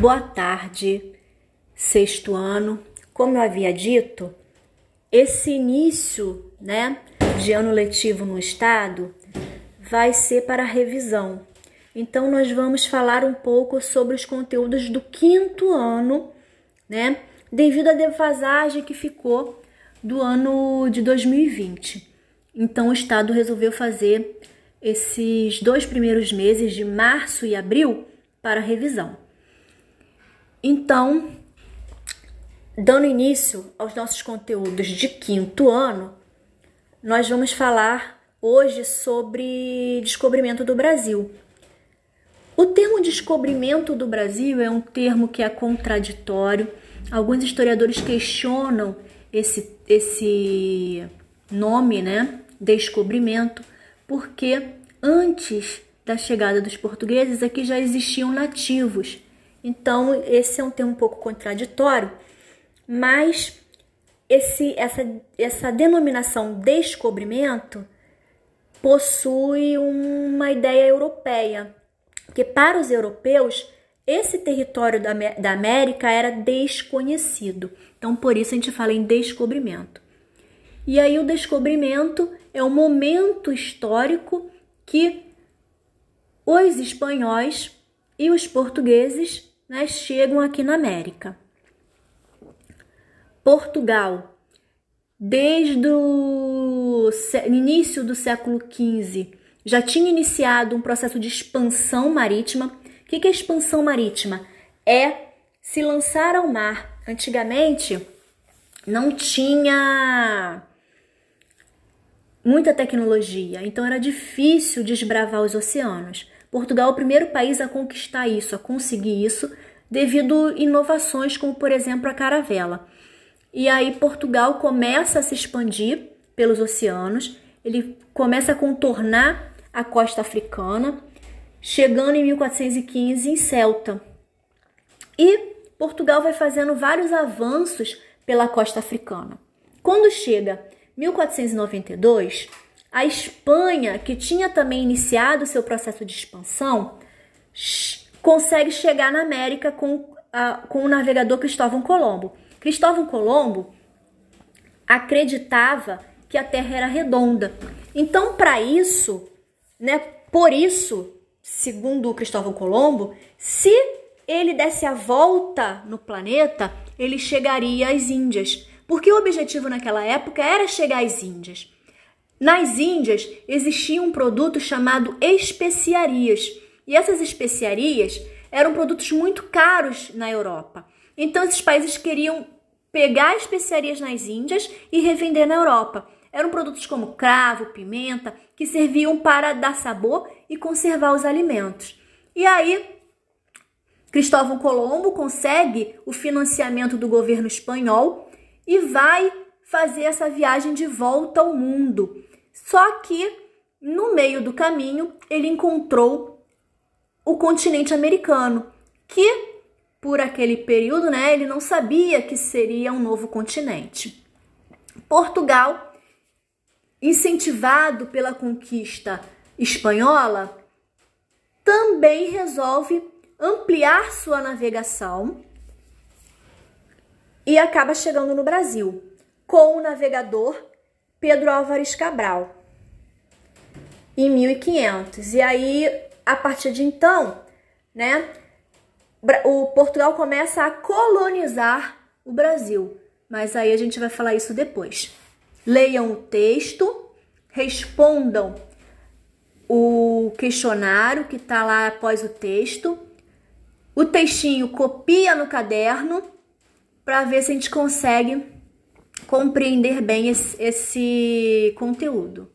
Boa tarde, sexto ano. Como eu havia dito, esse início, né, de ano letivo no estado vai ser para revisão. Então nós vamos falar um pouco sobre os conteúdos do quinto ano, né, devido à defasagem que ficou do ano de 2020. Então o estado resolveu fazer esses dois primeiros meses de março e abril para revisão. Então, dando início aos nossos conteúdos de quinto ano, nós vamos falar hoje sobre descobrimento do Brasil. O termo descobrimento do Brasil é um termo que é contraditório. Alguns historiadores questionam esse, esse nome, né? Descobrimento, porque antes da chegada dos portugueses aqui já existiam nativos. Então, esse é um termo um pouco contraditório, mas esse, essa, essa denominação descobrimento possui uma ideia europeia, que para os europeus esse território da, da América era desconhecido. Então, por isso a gente fala em descobrimento. E aí, o descobrimento é um momento histórico que os espanhóis e os portugueses né, chegam aqui na América. Portugal, desde o início do século XV, já tinha iniciado um processo de expansão marítima. O que é expansão marítima? É se lançar ao mar. Antigamente não tinha muita tecnologia, então era difícil desbravar os oceanos. Portugal é o primeiro país a conquistar isso, a conseguir isso, devido a inovações como, por exemplo, a caravela. E aí Portugal começa a se expandir pelos oceanos, ele começa a contornar a costa africana, chegando em 1415 em Celta. E Portugal vai fazendo vários avanços pela costa africana. Quando chega 1492, a Espanha, que tinha também iniciado seu processo de expansão, consegue chegar na América com, a, com o navegador Cristóvão Colombo. Cristóvão Colombo acreditava que a Terra era redonda. Então, para isso, né, por isso, segundo Cristóvão Colombo, se ele desse a volta no planeta, ele chegaria às Índias, porque o objetivo naquela época era chegar às Índias. Nas Índias existia um produto chamado especiarias, e essas especiarias eram produtos muito caros na Europa. Então esses países queriam pegar especiarias nas Índias e revender na Europa. Eram produtos como cravo, pimenta, que serviam para dar sabor e conservar os alimentos. E aí Cristóvão Colombo consegue o financiamento do governo espanhol e vai fazer essa viagem de volta ao mundo. Só que no meio do caminho ele encontrou o continente americano, que por aquele período, né, ele não sabia que seria um novo continente. Portugal, incentivado pela conquista espanhola, também resolve ampliar sua navegação e acaba chegando no Brasil com o navegador Pedro Álvares Cabral em 1500. E aí, a partir de então, né, o Portugal começa a colonizar o Brasil. Mas aí a gente vai falar isso depois. Leiam o texto, respondam o questionário que está lá após o texto. O textinho copia no caderno para ver se a gente consegue compreender bem esse, esse conteúdo.